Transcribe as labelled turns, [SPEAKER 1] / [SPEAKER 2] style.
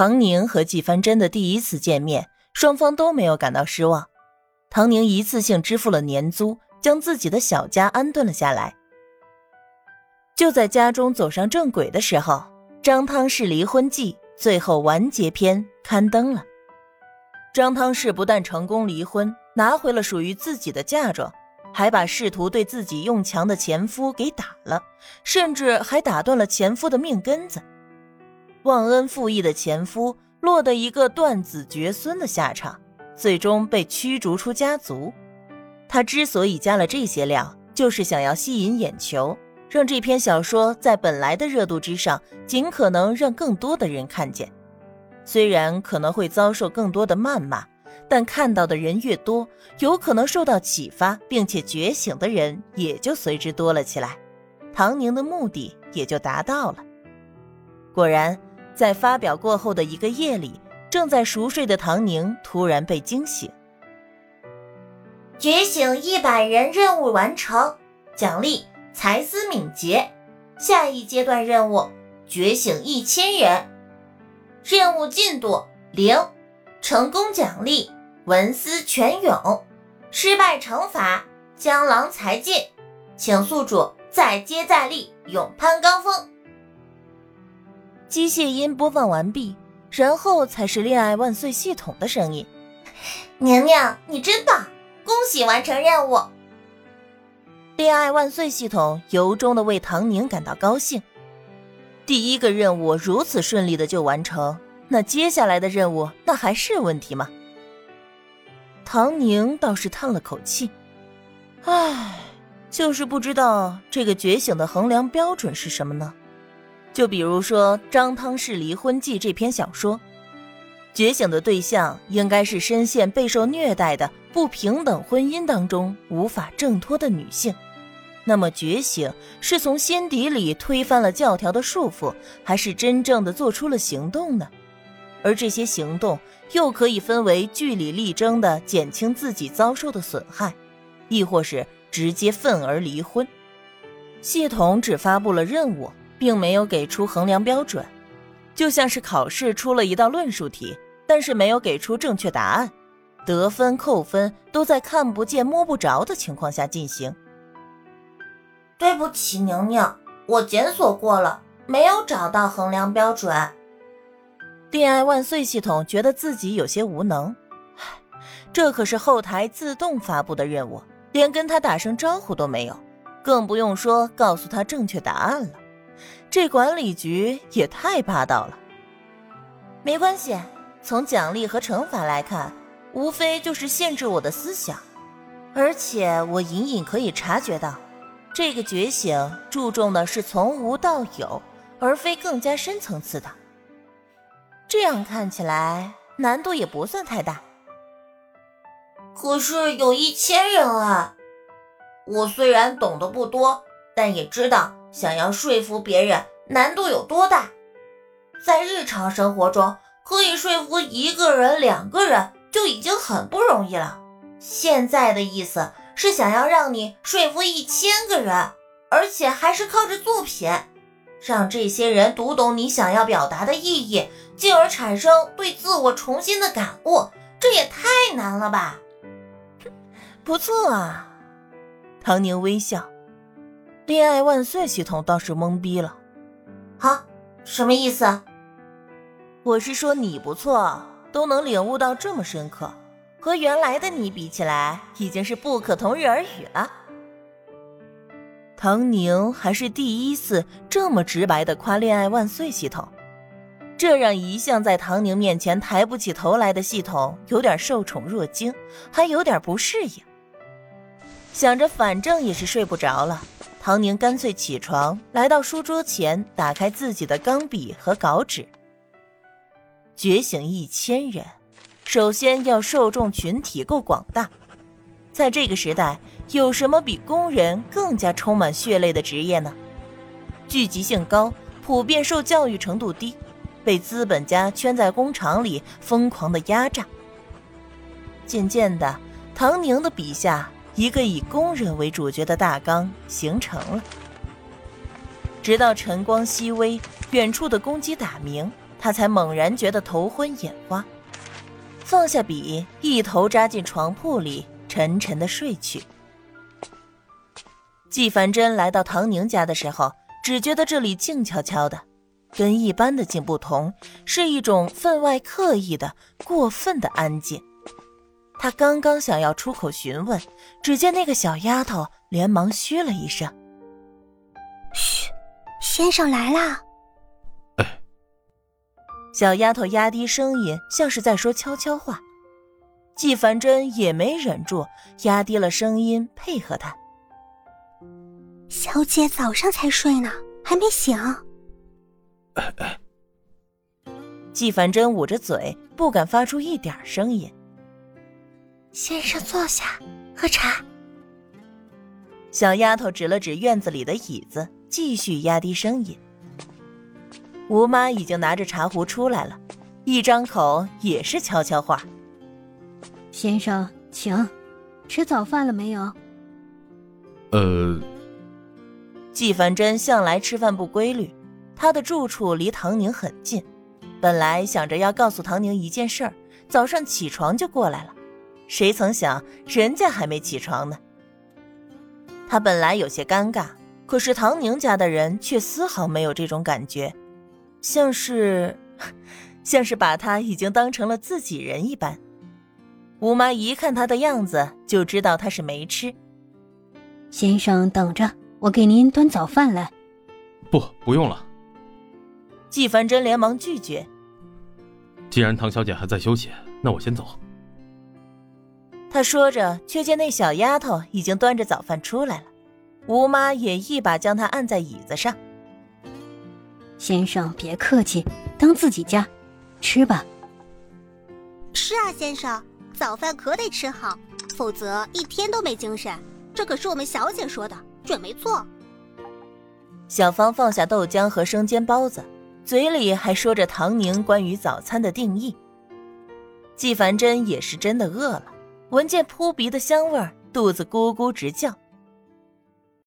[SPEAKER 1] 唐宁和季帆真的第一次见面，双方都没有感到失望。唐宁一次性支付了年租，将自己的小家安顿了下来。就在家中走上正轨的时候，张汤氏离婚记最后完结篇刊登了。张汤氏不但成功离婚，拿回了属于自己的嫁妆，还把试图对自己用强的前夫给打了，甚至还打断了前夫的命根子。忘恩负义的前夫落得一个断子绝孙的下场，最终被驱逐出家族。他之所以加了这些料，就是想要吸引眼球，让这篇小说在本来的热度之上，尽可能让更多的人看见。虽然可能会遭受更多的谩骂，但看到的人越多，有可能受到启发并且觉醒的人也就随之多了起来。唐宁的目的也就达到了。果然，在发表过后的一个夜里，正在熟睡的唐宁突然被惊醒。
[SPEAKER 2] 觉醒一百人任务完成，奖励才思敏捷。下一阶段任务，觉醒一千人。任务进度零，成功奖励文思泉涌，失败惩罚江郎才尽，请宿主再接再厉，勇攀高峰。
[SPEAKER 1] 机械音播放完毕，然后才是恋爱万岁系统的声音。
[SPEAKER 2] 宁宁，你真棒，恭喜完成任务！
[SPEAKER 1] 恋爱万岁系统由衷的为唐宁感到高兴。第一个任务如此顺利的就完成，那接下来的任务那还是问题吗？唐宁倒是叹了口气，唉，就是不知道这个觉醒的衡量标准是什么呢？就比如说《张汤氏离婚记》这篇小说，觉醒的对象应该是深陷备受虐待的不平等婚姻当中无法挣脱的女性。那么，觉醒是从心底里推翻了教条的束缚，还是真正的做出了行动呢？而这些行动又可以分为据理力争的减轻自己遭受的损害，亦或是直接愤而离婚。系统只发布了任务，并没有给出衡量标准，就像是考试出了一道论述题，但是没有给出正确答案，得分扣分都在看不见摸不着的情况下进行。
[SPEAKER 2] 对不起，宁宁，我检索过了，没有找到衡量标准。
[SPEAKER 1] 恋爱万岁系统觉得自己有些无能，这可是后台自动发布的任务，连跟他打声招呼都没有，更不用说告诉他正确答案了。这管理局也太霸道了。没关系，从奖励和惩罚来看，无非就是限制我的思想，而且我隐隐可以察觉到。这个觉醒注重的是从无到有，而非更加深层次的。这样看起来难度也不算太大。
[SPEAKER 2] 可是有一千人啊！我虽然懂得不多，但也知道想要说服别人难度有多大。在日常生活中，可以说服一个人、两个人就已经很不容易了。现在的意思。是想要让你说服一千个人，而且还是靠着作品，让这些人读懂你想要表达的意义，进而产生对自我重新的感悟，这也太难了吧？
[SPEAKER 1] 不错啊，唐宁微笑。恋爱万岁系统倒是懵逼了，
[SPEAKER 2] 啊，什么意思？
[SPEAKER 1] 我是说你不错，都能领悟到这么深刻。和原来的你比起来，已经是不可同日而语了。唐宁还是第一次这么直白的夸“恋爱万岁”系统，这让一向在唐宁面前抬不起头来的系统有点受宠若惊，还有点不适应。想着反正也是睡不着了，唐宁干脆起床，来到书桌前，打开自己的钢笔和稿纸，觉醒一千人。首先要受众群体够广大，在这个时代，有什么比工人更加充满血泪的职业呢？聚集性高，普遍受教育程度低，被资本家圈在工厂里疯狂的压榨。渐渐的，唐宁的笔下一个以工人为主角的大纲形成了。直到晨光熹微，远处的公鸡打鸣。他才猛然觉得头昏眼花，放下笔，一头扎进床铺里，沉沉的睡去。季凡真来到唐宁家的时候，只觉得这里静悄悄的，跟一般的静不同，是一种分外刻意的、过分的安静。他刚刚想要出口询问，只见那个小丫头连忙嘘了一声：“
[SPEAKER 3] 嘘，先生来啦。”
[SPEAKER 4] 哎，
[SPEAKER 1] 小丫头压低声音，像是在说悄悄话。纪凡真也没忍住，压低了声音配合她。
[SPEAKER 3] 小姐早上才睡呢，还没醒。
[SPEAKER 4] 哎哎，
[SPEAKER 1] 纪凡真捂着嘴，不敢发出一点声音。
[SPEAKER 3] 先生坐下，喝茶。
[SPEAKER 1] 小丫头指了指院子里的椅子，继续压低声音。吴妈已经拿着茶壶出来了，一张口也是悄悄话：“
[SPEAKER 5] 先生，请，吃早饭了没有？”
[SPEAKER 4] 呃。
[SPEAKER 1] 季凡真向来吃饭不规律，他的住处离唐宁很近，本来想着要告诉唐宁一件事儿，早上起床就过来了，谁曾想人家还没起床呢。他本来有些尴尬，可是唐宁家的人却丝毫没有这种感觉，像是，像是把他已经当成了自己人一般。吴妈一看他的样子，就知道他是没吃。
[SPEAKER 5] 先生等着。我给您端早饭来。
[SPEAKER 4] 不，不用了。
[SPEAKER 1] 季凡真连忙拒绝。
[SPEAKER 4] 既然唐小姐还在休息，那我先走。
[SPEAKER 1] 他说着，却见那小丫头已经端着早饭出来了。吴妈也一把将她按在椅子上。
[SPEAKER 5] 先生别客气，当自己家，吃吧。
[SPEAKER 3] 是啊，先生，早饭可得吃好，否则一天都没精神。这可是我们小姐说的。准没错。
[SPEAKER 1] 小芳放下豆浆和生煎包子，嘴里还说着唐宁关于早餐的定义。季凡真也是真的饿了，闻见扑鼻的香味儿，肚子咕咕直叫。